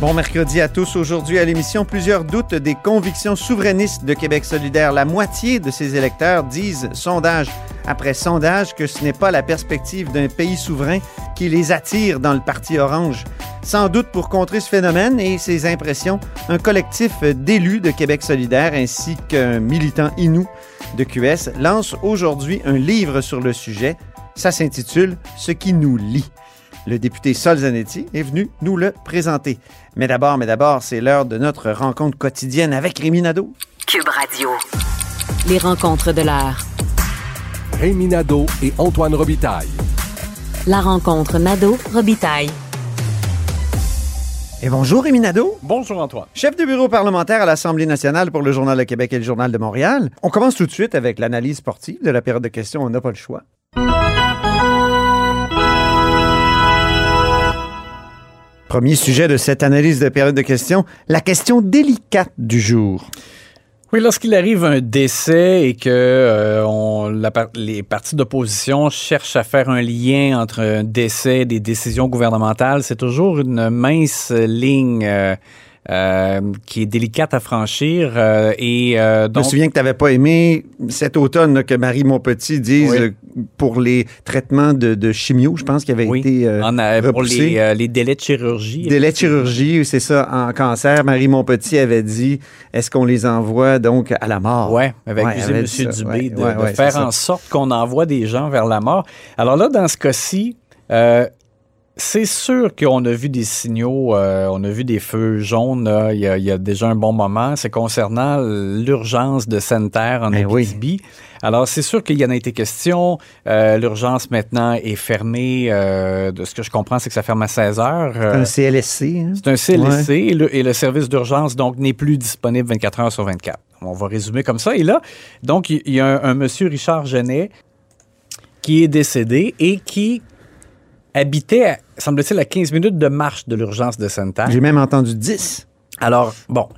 Bon mercredi à tous. Aujourd'hui à l'émission, plusieurs doutes des convictions souverainistes de Québec solidaire. La moitié de ses électeurs disent, sondage après sondage, que ce n'est pas la perspective d'un pays souverain qui les attire dans le Parti orange. Sans doute pour contrer ce phénomène et ses impressions, un collectif d'élus de Québec solidaire ainsi qu'un militant inou de QS lance aujourd'hui un livre sur le sujet. Ça s'intitule Ce qui nous lie. Le député Sol Zanetti est venu nous le présenter. Mais d'abord, mais d'abord, c'est l'heure de notre rencontre quotidienne avec Rémi Nadeau. Cube Radio. Les rencontres de l'heure. Rémi Nadeau et Antoine Robitaille. La rencontre Nadeau-Robitaille. Et bonjour Rémi Nadeau. Bonjour Antoine. Chef de bureau parlementaire à l'Assemblée nationale pour le Journal de Québec et le Journal de Montréal. On commence tout de suite avec l'analyse sportive de la période de questions. On n'a pas le choix. Premier sujet de cette analyse de période de questions, la question délicate du jour. Oui, lorsqu'il arrive un décès et que euh, les partis d'opposition cherchent à faire un lien entre un décès et des décisions gouvernementales, c'est toujours une mince ligne. Euh, euh, qui est délicate à franchir. Euh, et euh, donc... Je me souviens que tu n'avais pas aimé cet automne là, que Marie Montpetit dise Oui. pour les traitements de, de chimio, je pense, qui avait Oui, été en pour les, les délais de chirurgie. Délai de chirurgie, c'est ça, en cancer. Marie Montpetit avait dit est-ce qu'on les envoie donc à la mort? Ouais, avait Ouais, accusé avait M. Dubé Ouais, de, ouais, de ouais, faire en sorte qu'on envoie des gens vers la mort. Alors là, dans ce cas-ci, euh, c'est sûr qu'on a vu des signaux, euh, on a vu des feux jaunes il, y a, il y a déjà un bon moment. C'est concernant l'urgence de sanitaire en oui. Abitibi. Alors, c'est sûr qu'il y en a été question. Euh, L'urgence maintenant est fermée. euh, de ce que je comprends, c'est que ça ferme à 16 heures. C'est un CLSC. hein? c'est un CLSC et, le, et le service d'urgence, donc, n'est plus disponible 24 heures sur 24. On va résumer comme ça. Et là, donc, il il y a un, un monsieur Richard Genet qui est décédé et qui habitait, à- semble-t-il, à 15 minutes de marche de l'urgence de sanitaire. J'ai même entendu 10. Alors, bon.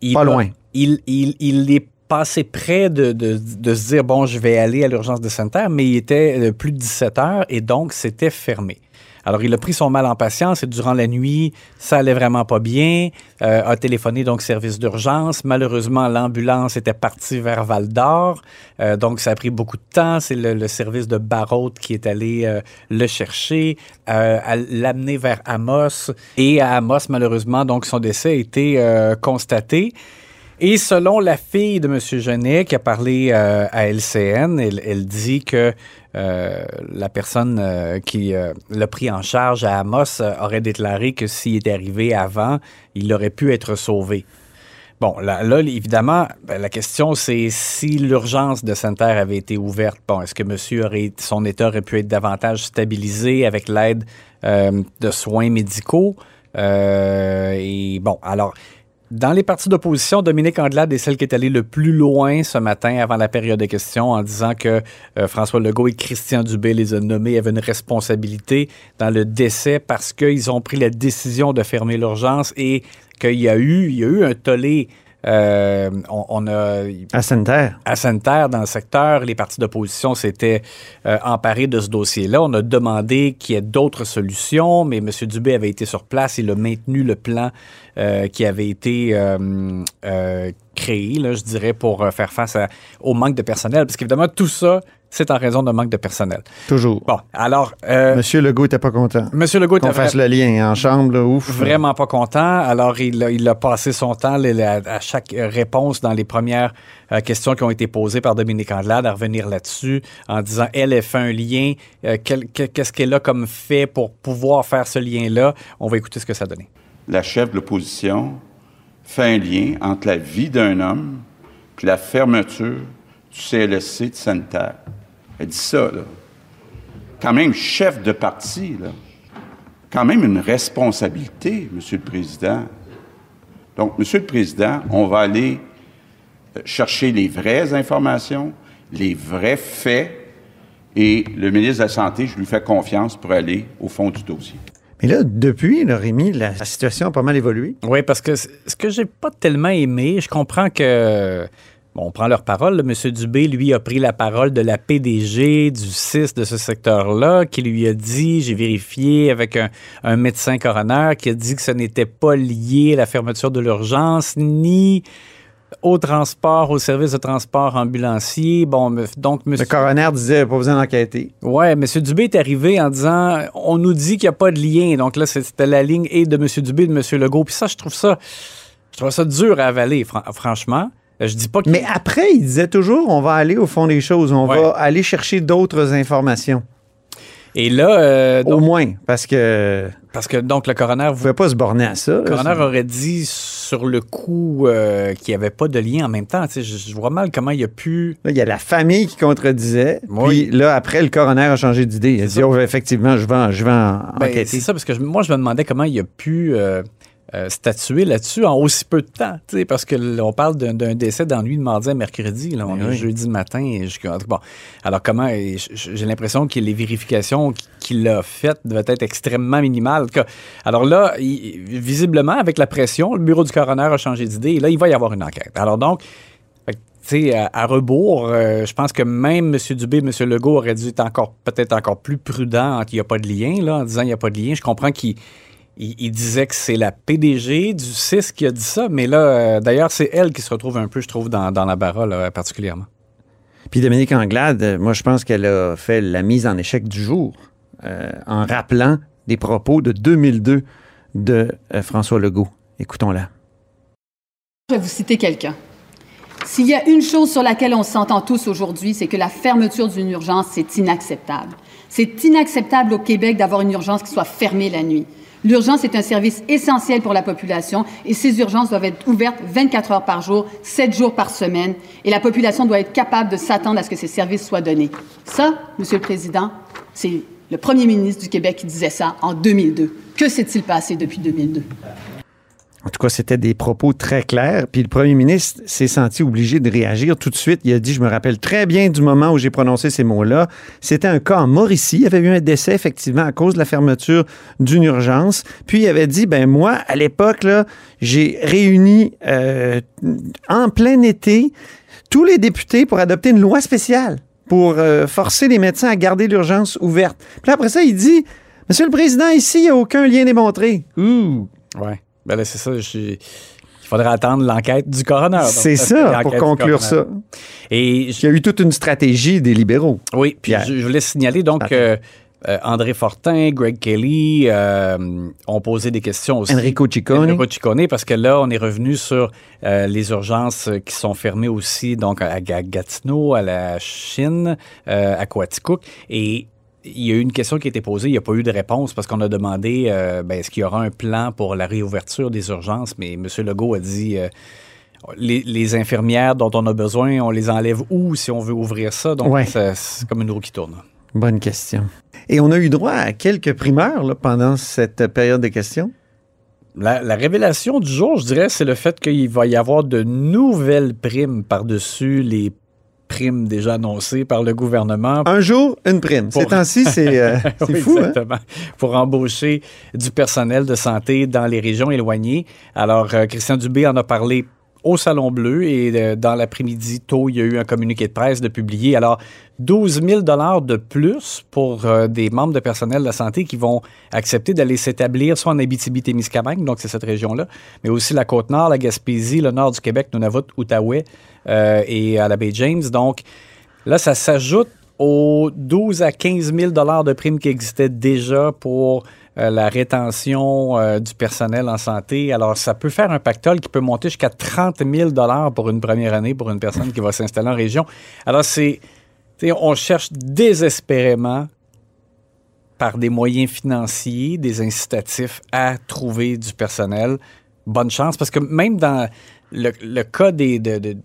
Il Pas loin. Il, il, il est passé près de, de, de se dire, bon, je vais aller à l'urgence de sanitaire, mais il était euh, plus de 17 heures et donc c'était fermé. Alors, il a pris son mal en patience et durant la nuit, ça allait vraiment pas bien. Euh, a téléphoné donc service d'urgence. Malheureusement, l'ambulance était partie vers Val d'Or. Euh, donc, ça a pris beaucoup de temps. C'est le, service de Barrault qui est allé euh, le chercher, l'amener vers Amos. Et à Amos, malheureusement, donc son décès a été constaté. Et selon la fille de M. Genet qui a parlé à LCN, elle, dit que la personne euh, qui euh, l'a pris en charge à Amos euh, aurait déclaré que s'il était arrivé avant, il aurait pu être sauvé. Bon, là, évidemment, ben, la question, c'est si l'urgence de sanitaire avait été ouverte, bon, est-ce que monsieur son état aurait pu être davantage stabilisé avec l'aide euh, de soins médicaux? Euh, et bon, alors, dans les partis d'opposition, Dominique Anglade est celle qui est allée le plus loin ce matin avant la période de questions en disant que euh, François Legault et Christian Dubé les ont nommés avaient une responsabilité dans le décès parce qu'ils ont pris la décision de fermer l'urgence et qu'il a y a eu un tollé. Euh, on, on a, À Santerre. à sanitaire dans le secteur, les partis d'opposition s'étaient euh, emparés de ce dossier-là. On a demandé qu'il y ait d'autres solutions, mais M. Dubé avait été sur place. Il a maintenu le plan euh, qui avait été créé, là, je dirais, pour faire face à- au manque de personnel. Parce qu'évidemment, tout ça, c'est en raison d'un manque de personnel. Toujours. Bon, alors, euh, Monsieur Legault n'était pas content. M. Legault Qu'on était fasse le lien en chambre, là, ouf. vraiment pas content. Alors, il a, il a passé son temps là, à chaque euh, réponse dans les premières euh, questions qui ont été posées par Dominique Andelade à revenir là-dessus en disant, elle, elle fait un lien. euh, Qu'est-ce qu'elle a comme fait pour pouvoir faire ce lien-là? On va écouter ce que ça a donné. la chef de l'opposition fait un lien entre la vie d'un homme et la fermeture du CLSC de sanitaire. Elle dit ça, là. Quand même chef de parti, là. Quand même une responsabilité, Monsieur le Président. Donc, Monsieur le Président, on va aller euh, chercher les vraies informations, les vrais faits, Et le ministre de la Santé, je lui fais confiance pour aller au fond du dossier. Mais là, depuis, là, Rémi, la, situation a pas mal évolué. Oui, parce que ce que j'ai pas tellement aimé, je comprends que. Bon, on prend leur parole. M. Dubé, lui, a pris la parole de la PDG du CIS de ce secteur-là, qui lui a dit, j'ai vérifié avec un, un médecin coroner, qui a dit que ce n'était pas lié à la fermeture de l'urgence, ni au transport, au service de transport ambulancier. Bon, donc, M. Le coroner disait pas besoin d'enquêter. Ouais, M. Dubé est arrivé en disant on nous dit qu'il n'y a pas de lien. Donc là, c'était la ligne et de M. Dubé et de M. Legault. Puis ça, je trouve ça, je trouve ça dur à avaler, fran- franchement. Je dis pas. Mais après, il disait toujours on va aller au fond des choses, on Ouais. va aller chercher d'autres informations. Et là, euh, Au moins, parce que parce que donc le coroner, vous pouvez pas se borner à ça. le coroner aurait dit sur le coup euh, qu'il n'y avait pas de lien en même temps. Je, je vois mal comment il a pu. Là, il y a la famille qui contredisait. Oui. Puis là, après, le coroner a changé d'idée. Il a dit ça. oh, effectivement, je vais, en- je vais en- Ben, enquêter. c'est ça, parce que moi, je me demandais comment il a pu euh, euh, statuer là-dessus en aussi peu de temps. Parce que on parle d'un décès dans la nuit de mardi à mercredi. Là, on Ben est oui. jeudi matin. Et jusqu'à- bon. Alors, comment. J'ai l'impression que les vérifications qu- qu'il a faites devaient être extrêmement minimales. Alors là, il- visiblement, avec la pression, le bureau du coroner a changé d'idée. Et là, il va y avoir une enquête. Alors donc. à, à rebours, euh, je pense que même M. Dubé, M. Legault auraient dû être encore, peut-être encore plus prudents qu'il n'y a pas de lien, là, en disant qu'il n'y a pas de lien. Je comprends qu'il il, il disait que c'est la PDG du CIS qui a dit ça, mais là, euh, d'ailleurs, c'est elle qui se retrouve un peu, je trouve, dans, dans la barre, là, particulièrement. Puis Dominique Anglade, euh, moi, je pense qu'elle a fait la mise en échec du jour euh, en rappelant des propos de 2002 de euh, François Legault. Écoutons-la. Je vais vous citer quelqu'un. S'il y a une chose sur laquelle on s'entend tous aujourd'hui, c'est que la fermeture d'une urgence, c'est inacceptable. C'est inacceptable au Québec d'avoir une urgence qui soit fermée la nuit. L'urgence est un service essentiel pour la population et ces urgences doivent être ouvertes 24 heures par jour, 7 jours par semaine et la population doit être capable de s'attendre à ce que ces services soient donnés. Ça, Monsieur le Président, c'est le premier ministre du Québec qui disait ça en 2002. Que s'est-il passé depuis 2002? En tout cas, c'était des propos très clairs. Puis le premier ministre s'est senti obligé de réagir tout de suite. Il a dit, je me rappelle très bien du moment où j'ai prononcé ces mots-là. C'était un cas en Mauricie. Il y avait eu un décès, effectivement, à cause de la fermeture d'une urgence. Puis il avait dit, ben moi, à l'époque, là, j'ai réuni euh, en plein été tous les députés pour adopter une loi spéciale pour euh, forcer les médecins à garder l'urgence ouverte. Puis là, après ça, il dit, Monsieur le Président, ici, il n'y a aucun lien démontré. Ouh! Ouais. Ben c'est ça. Il faudrait attendre l'enquête du coroner. C'est ça, pour conclure ça. Et je- Il y a eu toute une stratégie des libéraux. Oui, puis je, je voulais signaler donc euh, euh, André Fortin, Greg Kelly euh, ont posé des questions aussi. Enrico Ciccone. Enrico Ciccone, parce que là, on est revenu sur les urgences qui sont fermées aussi, donc à Ga- Gatineau, à la Chine, à Coaticook. Et il y a eu une question qui a été posée, il n'y a pas eu de réponse parce qu'on a demandé euh, ben, est-ce qu'il y aura un plan pour la réouverture des urgences, mais M. Legault a dit. euh, les, les infirmières dont on a besoin, on les enlève où si on veut ouvrir ça? Donc, Ouais. c'est comme une roue qui tourne. Bonne question. Et on a eu droit à quelques primeurs là, pendant cette période de questions? La, la révélation du jour, je dirais, c'est le fait qu'il va y avoir de nouvelles primes par-dessus les primes déjà annoncées par le gouvernement. Un jour, une prime. Ces Pour- temps-ci, c'est euh, c'est Oui, fou. Hein? exactement. Pour embaucher du personnel de santé dans les régions éloignées. Alors, euh, Christian Dubé en a parlé au Salon Bleu et euh, dans l'après-midi, tôt, il y a eu un communiqué de presse de publier. Alors, 12 000 de plus pour euh, des membres de personnel de la santé qui vont accepter d'aller s'établir soit en Abitibi-Témiscamingue, donc c'est cette région-là, mais aussi la Côte-Nord, la Gaspésie, le nord du Québec, Nunavut, Outaouais euh, et à la baie James. Donc, Là, ça s'ajoute aux 12 à 15 000 de primes qui existaient déjà pour euh, la rétention euh, du personnel en santé. Alors, ça peut faire un pactole qui peut monter jusqu'à 30 000 pour une première année pour une personne qui va s'installer en région. Alors, c'est, on cherche désespérément par des moyens financiers, des incitatifs à trouver du personnel. Bonne chance, parce que même dans le, le cas des, de- de-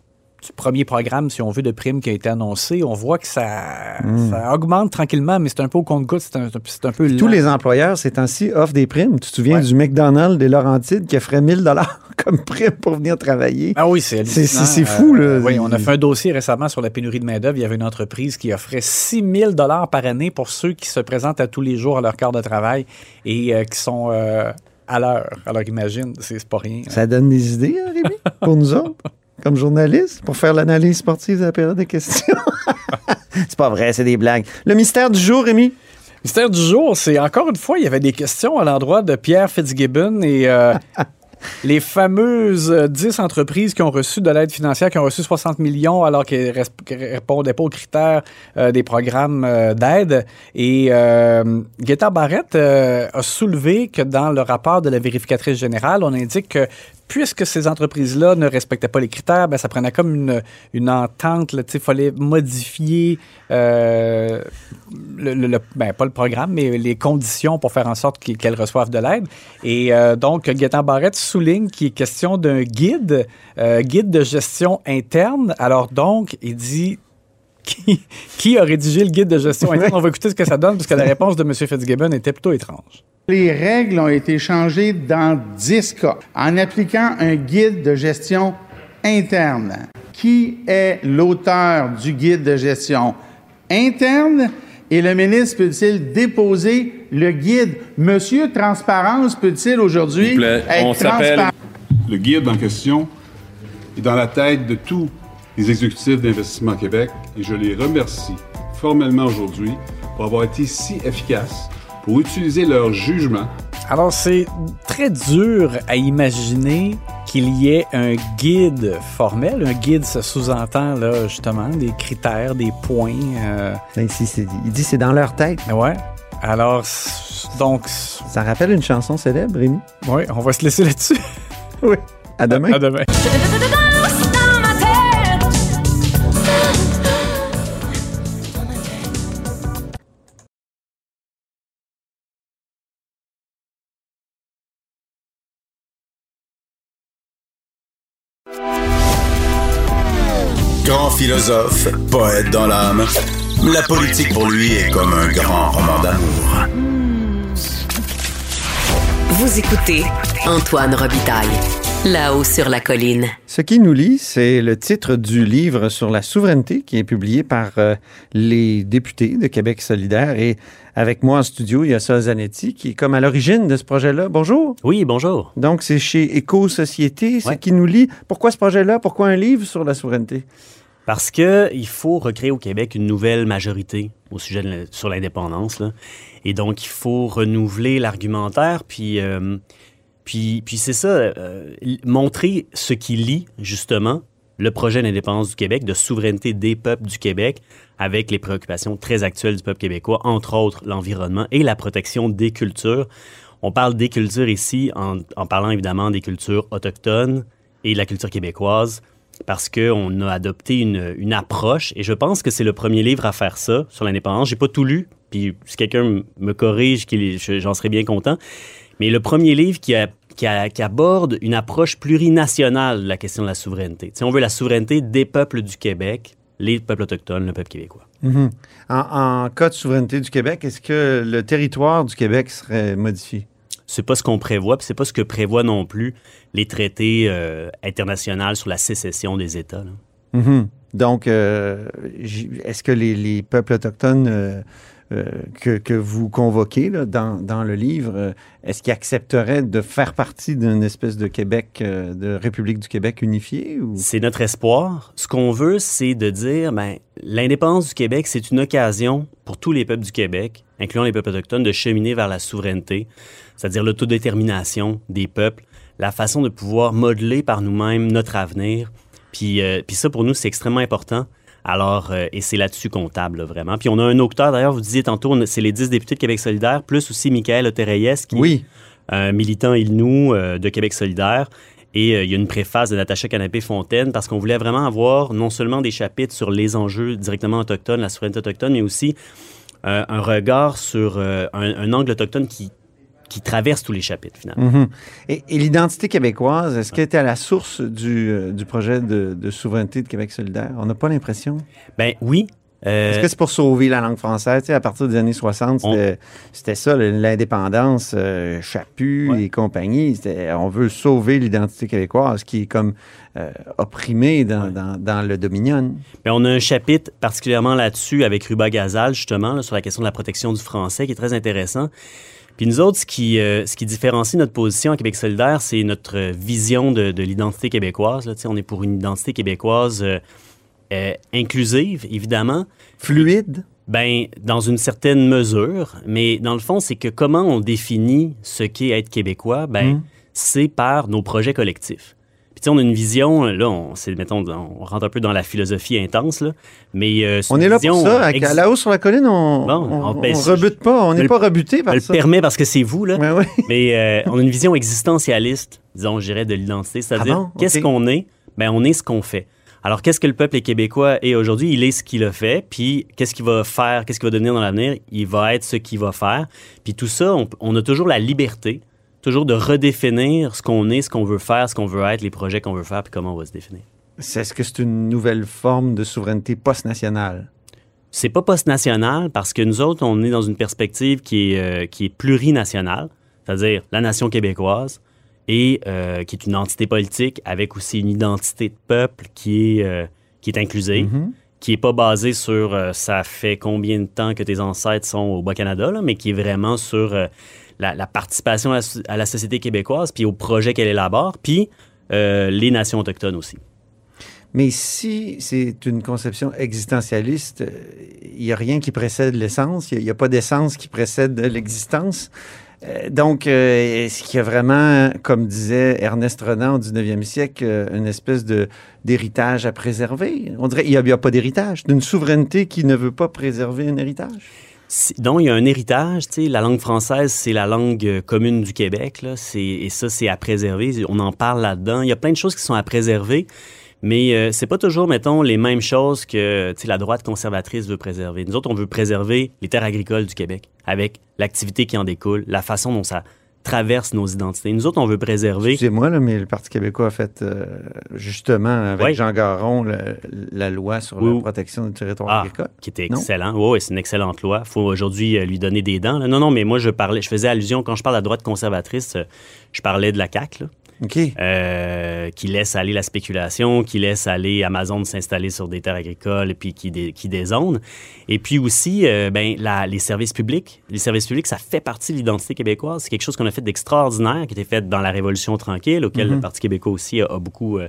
du premier programme, si on veut, de primes qui a été annoncé, on voit que ça, ça augmente tranquillement, mais c'est un peu au compte-goutte, c'est un, peu Tous les employeurs, ces temps-ci, offrent des primes. Tu te souviens Ouais. du McDonald's des Laurentides qui offrait 1000 dollars comme prime pour venir travailler? Ah oui, c'est C'est- fou, là. oui, on a fait un dossier récemment sur la pénurie de main-d'œuvre. Il y avait une entreprise qui offrait 6 000 par année pour ceux qui se présentent à tous les jours à leur quart de travail et euh, qui sont euh, à l'heure. Alors imagine, c'est c'est pas rien. Ça donne des idées, hein, Rémi, pour nous autres, comme journalistes, pour faire l'analyse sportive de la période des questions. c'est pas vrai, c'est des blagues. Le mystère du jour, Rémi? Mystère du jour, c'est encore une fois, il y avait des questions à l'endroit de Pierre Fitzgibbon et euh, les fameuses euh, 10 entreprises qui ont reçu de l'aide financière, qui ont reçu 60 millions alors qu'elles ne répondaient pas aux critères euh, des programmes euh, d'aide. Et euh, Guetta Barrett euh, a soulevé que dans le rapport de la vérificatrice générale, on indique que puisque ces entreprises-là ne respectaient pas les critères, ben, ça prenait comme une, une entente. Il fallait modifier euh, le, le- le- ben, pas le programme, mais les conditions pour faire en sorte qu'elles reçoivent de l'aide. Et euh, donc, Gaétan Barrette souligne qu'il est question d'un guide, euh, guide de gestion interne. Alors donc, il dit qui, qui a rédigé le guide de gestion interne? On va écouter ce que ça donne, parce que la réponse de M. Fitzgibbon était plutôt étrange. Les règles ont été changées dans 10 cas en appliquant un guide de gestion interne. Qui est l'auteur du guide de gestion interne? Et le ministre peut-il déposer le guide? Monsieur Transparence peut-il aujourd'hui être on s'appelle- transparent? Le guide en question est dans la tête de tous les exécutifs d'Investissement Québec et je les remercie formellement aujourd'hui pour avoir été si efficaces pour utiliser leur jugement Alors, c'est très dur à imaginer qu'il y ait un guide formel. Un guide, ça sous-entend, là, justement, des critères, des points. euh, Ben, ici, c'est- il dit c'est dans leur tête. ouais. Alors, donc, Ça rappelle une chanson célèbre, Rémi? ouais, on va se laisser là-dessus. Oui. À demain. À demain. Philosophe, poète dans l'âme, la politique pour lui est comme un grand roman d'amour. Vous écoutez Antoine Robitaille, là-haut sur la colline. Ce qui nous lie, c'est le titre du livre sur la souveraineté qui est publié par euh, les députés de Québec solidaire. Et avec moi en studio, il y a Sol Zanetti qui est comme à l'origine de ce projet-là. Bonjour. Oui, bonjour. Donc, c'est chez Éco-Société, ce Ouais. qui nous lie. Pourquoi ce projet-là? Pourquoi un livre sur la souveraineté? Parce que il faut recréer au Québec une nouvelle majorité au sujet de sur l'indépendance. Et donc, il faut renouveler l'argumentaire, puis, euh, puis, puis c'est ça, euh, montrer ce qui lie justement le projet d'indépendance du Québec, de souveraineté des peuples du Québec, avec les préoccupations très actuelles du peuple québécois, entre autres l'environnement et la protection des cultures. On parle des cultures ici en, en parlant évidemment des cultures autochtones et de la culture québécoise parce qu'on a adopté une, approche, et je pense que c'est le premier livre à faire ça sur l'indépendance. J'ai pas tout lu, puis si quelqu'un me corrige, j'en serais bien content. Mais le premier livre qui, aborde une approche plurinationale de la question de la souveraineté. Tu sais, on veut la souveraineté des peuples du Québec, les peuples autochtones, le peuple québécois. Mhm. en, en cas de souveraineté du Québec, est-ce que le territoire du Québec serait modifié? C'est pas ce qu'on prévoit, puis c'est pas ce que prévoient non plus les traités euh, internationaux sur la sécession des États. là. Mhm. Donc, euh, est-ce que les, les peuples autochtones euh, que, que vous convoquez là, dans, dans le livre, est-ce qu'ils accepteraient de faire partie d'une espèce de Québec, de République du Québec unifiée? Ou... C'est notre espoir. Ce qu'on veut, c'est de dire, ben, l'indépendance du Québec, c'est une occasion pour tous les peuples du Québec, incluant les peuples autochtones, de cheminer vers la souveraineté, c'est-à-dire l'autodétermination des peuples, la façon de pouvoir modeler par nous-mêmes notre avenir. Puis, euh, puis ça, pour nous, c'est extrêmement important. Alors, euh, et c'est là-dessus qu'on table, là, vraiment. Puis on a un auteur, d'ailleurs, vous disiez tantôt, c'est les 10 députés de Québec solidaire, plus aussi Michael Otereyes, qui Oui. un militant Ilnou euh, de Québec solidaire. Et euh, il y a une préface de Natacha Canapé-Fontaine parce qu'on voulait vraiment avoir non seulement des chapitres sur les enjeux directement autochtones, la souveraineté autochtone, mais aussi un regard sur un, un angle autochtone qui, qui traverse tous les chapitres, finalement. Mhm. Et, et l'identité québécoise, est-ce qu'elle était à la source du, euh, du projet de, de souveraineté de Québec solidaire? On n'a pas l'impression. Ben oui, Euh, Est-ce que c'est pour sauver la langue française? Tu sais, à partir des années 60, On- c'était ça, l'indépendance, euh, Chaput et compagnie. On veut sauver l'identité québécoise qui est comme euh, opprimée dans, dans- dans le Dominion. Mais on a un chapitre particulièrement là-dessus avec Ruba Gazal, justement, là, sur la question de la protection du français, qui est très intéressant. Puis nous autres, ce qui, euh, ce qui différencie notre position à Québec solidaire, c'est notre vision de, de l'identité québécoise. là. On est pour une identité québécoise euh, euh, inclusive, évidemment. Fluide? Ben, dans une certaine mesure. Mais dans le fond, c'est que comment on définit ce qu'est être québécois, ben, Mm. c'est par nos projets collectifs. Puis, on a une vision, là, on, mettons, on rentre un peu dans la philosophie intense, là, mais... euh, On est là pour ça. À, la hausse sur la colline, on Bon, on, on- ben, on rebute pas. On n'est le- pas rebuté Je par le ça. permets parce que c'est vous, là. Ouais, ouais. Mais euh, on a une vision existentialiste, disons, je dirais, de l'identité. C'est-à-dire, Ah bon? qu'est-ce qu'on est? Ben, on est ce qu'on fait. Alors, qu'est-ce que le peuple québécois est aujourd'hui? Il est ce qu'il a fait. Puis, qu'est-ce qu'il va faire? Qu'est-ce qu'il va devenir dans l'avenir? Il va être ce qu'il va faire. Puis, tout ça, on, on a toujours la liberté, toujours de redéfinir ce qu'on est, ce qu'on veut faire, ce qu'on veut être, les projets qu'on veut faire, puis comment on va se définir. Est-ce que c'est une nouvelle forme de souveraineté post-nationale? C'est pas post-national parce que nous autres, on est dans une perspective qui est, euh, qui est plurinationale, c'est-à-dire la nation québécoise, et euh, qui est une entité politique avec aussi une identité de peuple qui est, euh, qui est inclusive, Mhm. qui est pas basée sur euh, ça fait combien de temps que tes ancêtres sont au Bas-Canada, mais qui est vraiment sur la, participation à la, société québécoise, puis au projet qu'elle élabore, puis euh, les nations autochtones aussi. Mais si c'est une conception existentialiste, il n'y a rien qui précède l'essence, il n'y a, pas d'essence qui précède l'existence. Euh, donc, euh, est-ce qu'il y a vraiment, comme disait Ernest Renan au 19e siècle, euh, une espèce de, d'héritage à préserver? On dirait qu'il n'y a pas d'héritage, d'une souveraineté qui ne veut pas préserver un héritage. Donc, il y a un héritage. tu La langue française, c'est la langue euh, commune du Québec. Et ça, c'est à préserver. On en parle là-dedans. Il y a plein de choses qui sont à préserver, mais euh, c'est pas toujours, mettons, les mêmes choses que la droite conservatrice veut préserver. Nous autres, on veut préserver les terres agricoles du Québec avec l'activité qui en découle, la façon dont ça traverse nos identités. Nous autres, on veut préserver... Excusez-moi, là, mais le Parti québécois a fait, euh, justement, avec Oui. Jean Garon, le- la loi sur Oui. la protection du territoire Ah, agricole. qui était excellent. Oui, c'est une excellente loi. Il faut aujourd'hui euh, lui donner des dents. là. Non, non, mais moi, je parlais, je faisais allusion, quand je parle à droite conservatrice, euh, je parlais de la CAQ, là, OK. euh, qui laisse aller la spéculation, qui laisse aller Amazon s'installer sur des terres agricoles et puis qui, dé- qui dézone. Et puis aussi, euh, ben, la- les services publics. Les services publics, ça fait partie de l'identité québécoise. C'est quelque chose qu'on a fait d'extraordinaire, qui a été fait dans la Révolution tranquille, auquel Mhm. le Parti québécois aussi a, a beaucoup euh,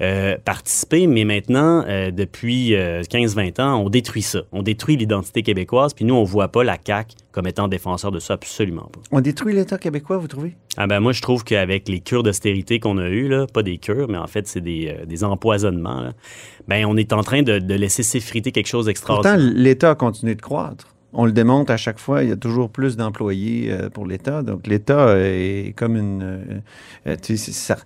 euh, participé. Mais maintenant, euh, depuis euh, 15-20 ans, on détruit ça. On détruit l'identité québécoise. Puis nous, on voit pas la CAQ comme étant défenseur de ça, absolument pas. On détruit l'État québécois, vous trouvez? Ah ben moi, je trouve qu'avec les cures d'austérité qu'on a eues, là, pas des cures, mais en fait, c'est des, euh, des empoisonnements, là, ben on est en train de, de laisser s'effriter quelque chose Pourtant, d'extraordinaire. l'État a continué de croître. On le démontre à chaque fois, il y a toujours plus d'employés euh, pour l'État. Donc, l'État est comme une... euh, euh, tu sais,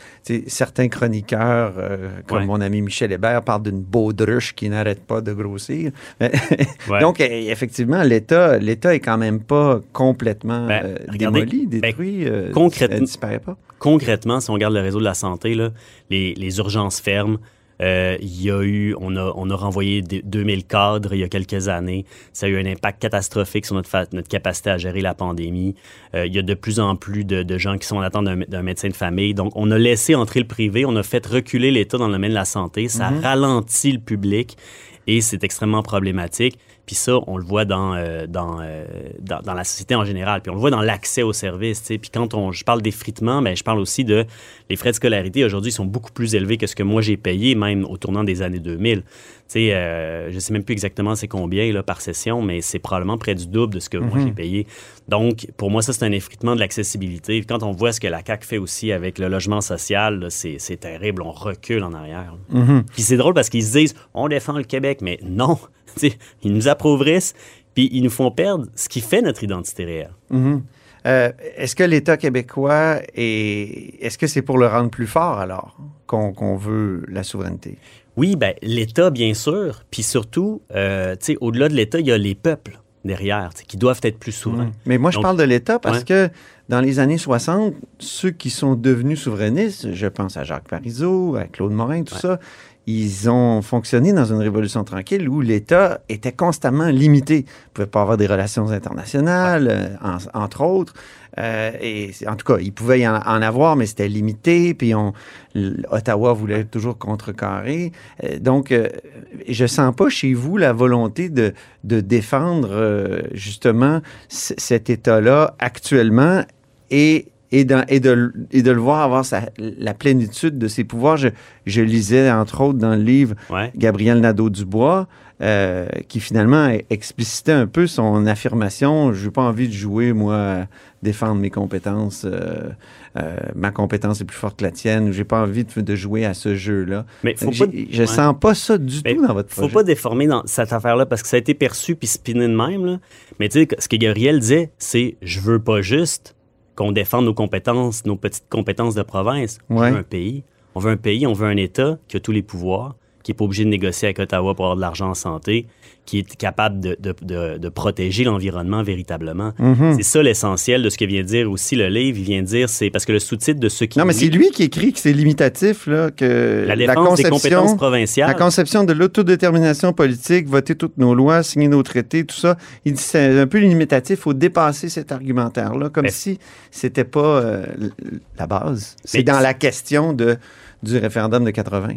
certains chroniqueurs, euh, comme Ouais. mon ami Michel Hébert, parlent d'une baudruche qui n'arrête pas de grossir. Ouais. Donc, euh, effectivement, l'État l'État est quand même pas complètement Ben, regardez, démoli, ben, détruit. concrètement- disparaît pas. Concrètement, si on regarde le réseau de la santé, là, les, les urgences fermes, euh, il y a eu, on a, on a renvoyé des- 2000 cadres il y a quelques années. Ça a eu un impact catastrophique sur notre, fa- notre capacité à gérer la pandémie. Euh, il y a de plus en plus de, de gens qui sont en attente d'un, d'un médecin de famille. Donc, on a laissé entrer le privé, on a fait reculer l'État dans le domaine de la santé. Ça Mhm. ralentit le public et c'est extrêmement problématique. Puis ça, on le voit dans, euh, dans, euh, dans, dans la société en général. Puis on le voit dans l'accès aux services. Puis quand on, je parle d'effritement, ben, je parle aussi de les frais de scolarité. Aujourd'hui, sont beaucoup plus élevés que ce que moi j'ai payé, même au tournant des années 2000. Tu sais, euh, je sais même plus exactement c'est combien là, par session, mais c'est probablement près du double de ce que moi Mhm. j'ai payé. Donc, pour moi, ça, c'est un effritement de l'accessibilité. Puis Quand on voit ce que la CAQ fait aussi avec le logement social, c'est terrible. On recule en arrière. Mhm. Puis c'est drôle parce qu'ils se disent on défend le Québec, mais non. Ils nous appauvrissent, puis ils nous font perdre ce qui fait notre identité réelle. Mhm. Euh, est-ce que l'État québécois est. Est-ce que c'est pour le rendre plus fort alors qu'on veut la souveraineté? Oui, ben l'État, bien sûr, puis surtout, euh, au-delà de l'État, il y a les peuples derrière, qui doivent être plus souverains. Mhm. Mais moi, je Donc, parle de l'État parce ouais. que dans les années 60, ceux qui sont devenus souverainistes, je pense à Jacques Parizeau, à Claude Morin, tout Ouais. ça, ils ont fonctionné dans une révolution tranquille où l'État était constamment limité. Il ne pouvait pas avoir des relations internationales, euh, en- entre autres. Euh, et en tout cas, il pouvait y en, en avoir, mais c'était limité. Puis on, Ottawa voulait toujours contrecarrer. Euh, donc, euh, je sens pas chez vous la volonté de, de défendre euh, justement c- cet État-là actuellement et et, de, et de le voir avoir sa- la plénitude de ses pouvoirs. Je, je lisais, entre autres, dans le livre Ouais. Gabriel Nadeau-Dubois, euh, qui finalement explicitait un peu son affirmation Je n'ai pas envie de jouer, moi, défendre mes compétences. euh, euh, ma compétence est plus forte que la tienne. J'ai pas envie de, de jouer à ce jeu-là. Mais faut pas- je ouais. sens pas ça du Mais tout dans votre faut projet. pas déformer dans cette affaire-là parce que ça a été perçu puis spiné de même. Là. Mais tu sais, ce que Gabriel disait, c'est je veux pas juste qu'on défende nos compétences, nos petites compétences de province. Ouais. On veut un pays. On veut un pays, on veut un État qui a tous les pouvoirs, qui n'est pas obligé de négocier avec Ottawa pour avoir de l'argent en santé, qui est capable de, de- de- de protéger l'environnement véritablement. Mhm. C'est ça l'essentiel de ce que vient de dire aussi le livre. Il vient de dire, c'est parce que le sous-titre de ce qui. Non, mais c'est lui qui écrit que c'est limitatif, là, que La défense des compétences provinciales. La conception de l'autodétermination politique, voter toutes nos lois, signer nos traités, tout ça, il dit c'est un peu limitatif, il faut dépasser cet argumentaire-là, comme Mais- si c'était pas euh, la base. C'est dans la question de, du référendum de 80.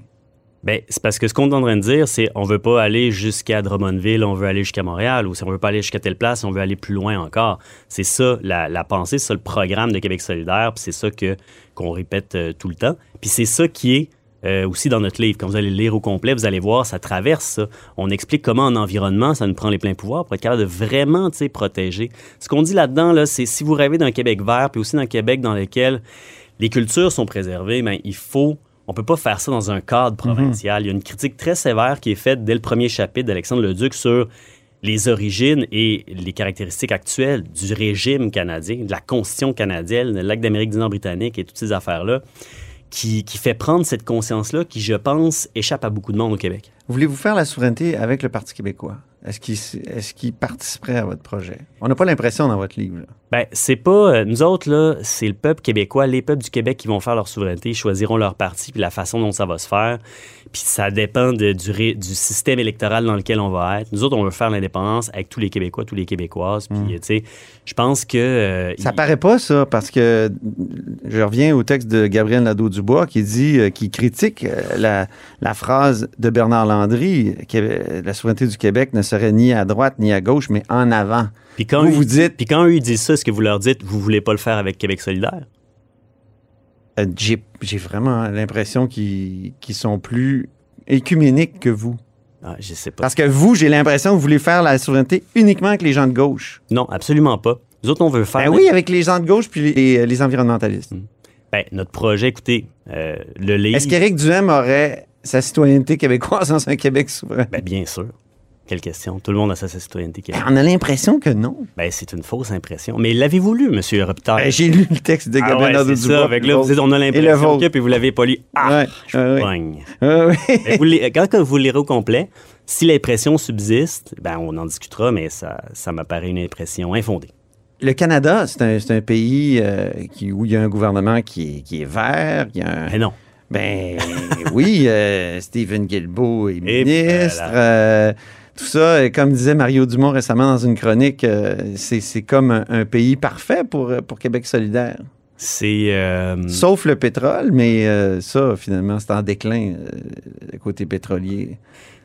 Ben, c'est parce que ce qu'on est en train de dire, c'est on veut pas aller jusqu'à Drummondville, on veut aller jusqu'à Montréal, ou si on veut pas aller jusqu'à telle place, on veut aller plus loin encore. C'est ça la, pensée, c'est ça le programme de Québec solidaire, puis c'est ça que qu'on répète euh, tout le temps. Puis c'est ça qui est euh, aussi dans notre livre. Quand vous allez le lire au complet, vous allez voir, ça traverse ça. On explique comment en environnement, ça nous prend les pleins pouvoirs pour être capable de vraiment protéger. Ce qu'on dit là-dedans, là, c'est si vous rêvez d'un Québec vert, puis aussi d'un Québec dans lequel les cultures sont préservées, ben, il faut. On peut pas faire ça dans un cadre provincial. Il y a une critique très sévère qui est faite dès le premier chapitre d'Alexandre Leduc sur les origines et les caractéristiques actuelles du régime canadien, de la Constitution canadienne, le lac d'Amérique du Nord britannique et toutes ces affaires-là, qui, qui fait prendre cette conscience-là qui, je pense, échappe à beaucoup de monde au Québec. Voulez-vous faire la souveraineté avec le Parti québécois? Est-ce qu'il est participerait à votre projet? On n'a pas l'impression dans votre livre. là. Ben, c'est pas. euh, nous autres, là, c'est le peuple québécois, les peuples du Québec qui vont faire leur souveraineté, choisiront leur parti, puis la façon dont ça va se faire. Puis ça dépend de- du, système électoral dans lequel on va être. Nous autres, on veut faire l'indépendance avec tous les Québécois, tous les Québécoises. Puis, tu sais, je pense que. euh, Ça il- paraît pas, ça, parce que je reviens au texte de Gabriel Nadeau-Dubois qui dit, euh, qui critique euh, la, la phrase de Bernard Landry, que la souveraineté du Québec ne serait ni à droite ni à gauche, mais en avant. Puis quand, Vous eux, vous dites- Puis quand eux, ils disent ça, est-ce que vous leur dites, vous voulez pas le faire avec Québec solidaire? Euh, J'ai j'ai vraiment l'impression qu'ils qu'ils sont plus écuméniques que vous. Ah, je sais pas. Parce que vous, j'ai l'impression que vous voulez faire la souveraineté uniquement avec les gens de gauche. Non, absolument pas. Nous autres, on veut faire. Ben oui, avec les gens de gauche puis les, les- les environnementalistes. Ben, notre projet, écoutez, euh, le livre. Est-ce qu'Éric Duhem aurait sa citoyenneté québécoise dans un Québec souverain? Ben, bien sûr. Quelle question. Tout le monde a sa citoyenneté québécoise. On a l'impression que non. Ben, c'est une fausse impression. Mais l'avez-vous lu, M. Robitaille? Ben, J'ai lu le texte de Ah Gabriel ouais, c'est ça. Là, vous dites, on a l'impression que, puis vous l'avez pas lu. Ah, Ouais, je ouais. pogne. Ah oui. Ben, vous quand, vous le lirez au complet, si l'impression subsiste, ben, on en discutera, mais ça, ça m'apparaît une impression infondée. Le Canada, c'est un, pays euh, qui, où il y a un gouvernement qui est, qui est vert. a un- Mais non. Ben oui, euh, Stephen Guilbeault est Et ministre. Tout ça, comme disait Mario Dumont récemment dans une chronique, euh, c'est c'est comme un, un pays parfait pour, pour Québec solidaire. C'est. euh, Sauf le pétrole, mais euh, ça, finalement, c'est en déclin, euh, le côté pétrolier.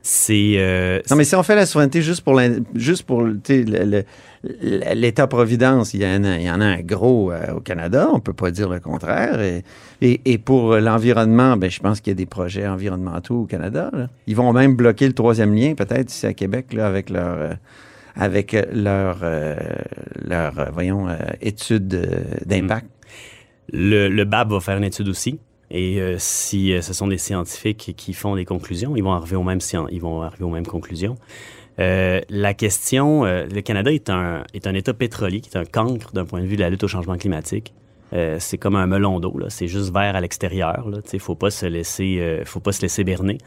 c'est. euh, Non, mais si on fait la souveraineté juste pour l'in- juste pour le- l'État-providence, il y, en a, il y en a un gros euh, au Canada, on peut pas dire le contraire. Et, pour l'environnement, ben, je pense qu'il y a des projets environnementaux au Canada. Ils vont même bloquer le troisième lien, peut-être, ici à Québec, avec leur... étude d'impact. Le, le BAB va faire une étude aussi. Et euh, si euh, ce sont des scientifiques qui font des conclusions, ils vont arriver aux mêmes, ils vont arriver aux mêmes conclusions. Euh, la question, euh, le Canada est un, est un État pétrolier qui est un cancre d'un point de vue de la lutte au changement climatique. Euh, c'est comme un melon d'eau, c'est juste vert à l'extérieur. Il ne faut pas se laisser, euh, faut pas se laisser berner.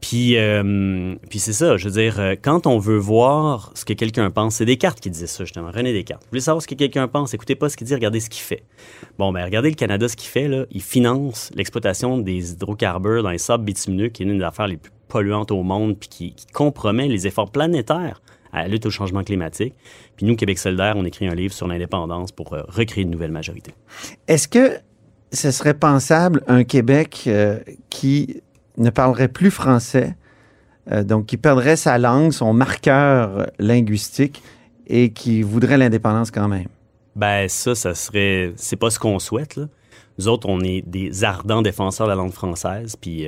Puis, euh, puis c'est ça, je veux dire, quand on veut voir ce que quelqu'un pense, c'est Descartes qui disait ça, justement, René Descartes. Vous voulez savoir ce que quelqu'un pense, écoutez pas ce qu'il dit, regardez ce qu'il fait. Bon, ben regardez le Canada, ce qu'il fait, là, il finance l'exploitation des hydrocarbures dans les sables bitumineux, qui est une des affaires les plus polluantes au monde, puis qui, qui compromet les efforts planétaires à la lutte au changement climatique. Puis nous, Québec solidaire, on écrit un livre sur l'indépendance pour euh, recréer une nouvelle majorité. Est-ce que ce serait pensable un Québec euh, qui ne parlerait plus français, euh, donc qui perdrait sa langue, son marqueur linguistique et qui voudrait l'indépendance quand même? Ben ça, ça serait... C'est pas ce qu'on souhaite, là. Nous autres, on est des ardents défenseurs de la langue française, puis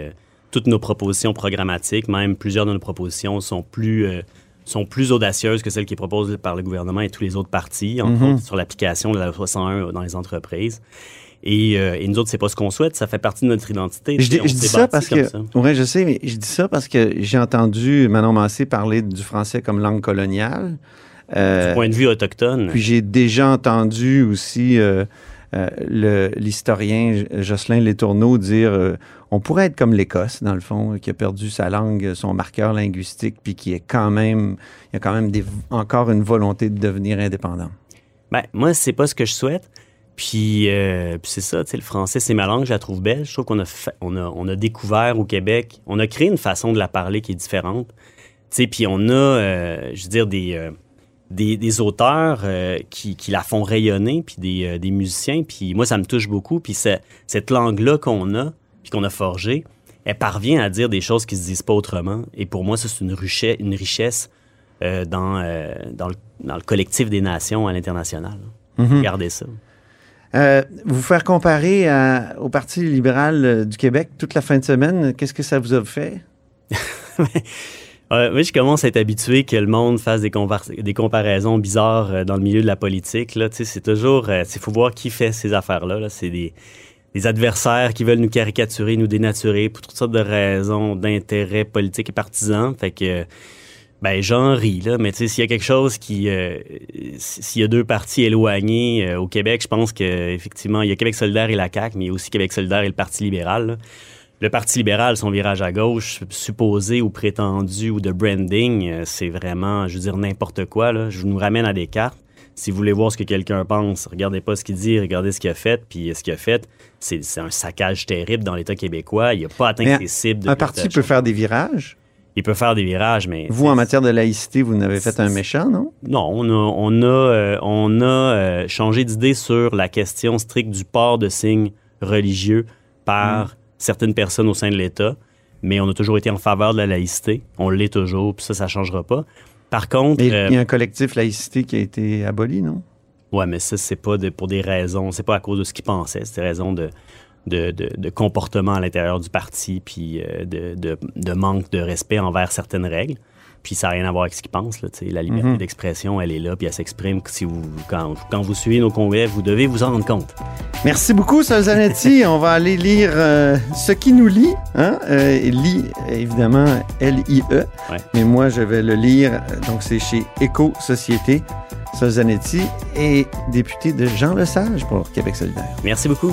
toutes nos propositions programmatiques, même plusieurs de nos propositions, sont plus, euh, sont plus audacieuses que celles qui sont proposées par le gouvernement et tous les autres partis, entre Mhm. autres sur l'application de la loi 61 dans les entreprises. Et, euh, et nous autres, c'est pas ce qu'on souhaite, ça fait partie de notre identité. Je dis, je ça parce que, ouais, je sais, mais je dis ça parce que j'ai entendu Manon Massé parler du français comme langue coloniale. Euh, Du point de vue autochtone. Puis j'ai déjà entendu aussi euh, l'historien Jocelyn Letourneau dire euh, on pourrait être comme l'Écosse, dans le fond, qui a perdu sa langue, son marqueur linguistique, puis qui est quand même, il y a quand même encore une volonté de devenir indépendant. Ben, moi, c'est pas ce que je souhaite. Puis, euh, puis c'est ça, le français, c'est ma langue, je la trouve belle. Je trouve qu'on a, on a, on a découvert au Québec, on a créé une façon de la parler qui est différente. Tu sais, puis on a, je veux dire, des, des, des auteurs euh, qui, qui la font rayonner, puis des, euh, des musiciens. Puis moi, ça me touche beaucoup. Puis cette langue-là qu'on a, puis qu'on a forgée, elle parvient à dire des choses qui se disent pas autrement. Et pour moi, ça, c'est une, richesse- une richesse euh, dans, dans, le, dans le collectif des nations à l'international. Mhm. Regardez ça. Euh, vous faire comparer à- au Parti libéral du Québec toute la fin de semaine, qu'est-ce que ça vous a fait? Moi, je commence à être habitué que le monde fasse des, des comparaisons bizarres euh, dans le milieu de la politique. C'est toujours... Il faut voir qui fait ces affaires-là. là. C'est des, adversaires qui veulent nous caricaturer, nous dénaturer pour toutes sortes de raisons d'intérêts politiques et partisans. Fait que... Ben, j'en ris, là, mais s'il y a quelque chose qui... euh, s'il y a deux partis éloignés euh, au Québec, je pense qu'effectivement, il y a Québec solidaire et la CAQ, mais il y a aussi Québec solidaire et le Parti libéral. Le Parti libéral, son virage à gauche, supposé ou prétendu ou de branding, euh, c'est vraiment, je veux dire, n'importe quoi. Là. Je nous ramène à des cartes. Si vous voulez voir ce que quelqu'un pense, regardez pas ce qu'il dit, regardez ce qu'il a fait. Puis ce qu'il a fait, c'est un saccage terrible dans l'État québécois. Il n'a pas atteint Mais ses cibles. de Un parti peut faire des virages? Il peut faire des virages, mais... Vous, en matière de laïcité, vous n'avez fait un méchant, non? Non, on a, on a, euh, on a euh, changé d'idée sur la question stricte du port de signes religieux par certaines personnes au sein de l'État, mais on a toujours été en faveur de la laïcité. On l'est toujours, puis ça, ça ne changera pas. Par contre... Euh, il y a un collectif laïcité qui a été aboli, non? Ouais, mais ça, c'est pas de- pour des raisons, c'est pas à cause de ce qu'ils pensaient, c'est des raisons de, de, de- de comportement à l'intérieur du parti, puis euh, de- de manque de respect envers certaines règles. Puis ça n'a rien à voir avec ce qu'ils pensent. Là, la liberté Mhm. d'expression, elle est là, puis elle s'exprime. Si vous, quand, quand vous suivez nos congrès, vous devez vous en rendre compte. Merci beaucoup, Sol Zanetti. On va aller lire euh, ce qui nous lie. Hein? Euh, lit, évidemment, L-I-E. Ouais. Mais moi, je vais le lire. Donc, c'est chez Éco-Société. Sol Zanetti est député de Jean Lesage pour Québec solidaire. Merci beaucoup.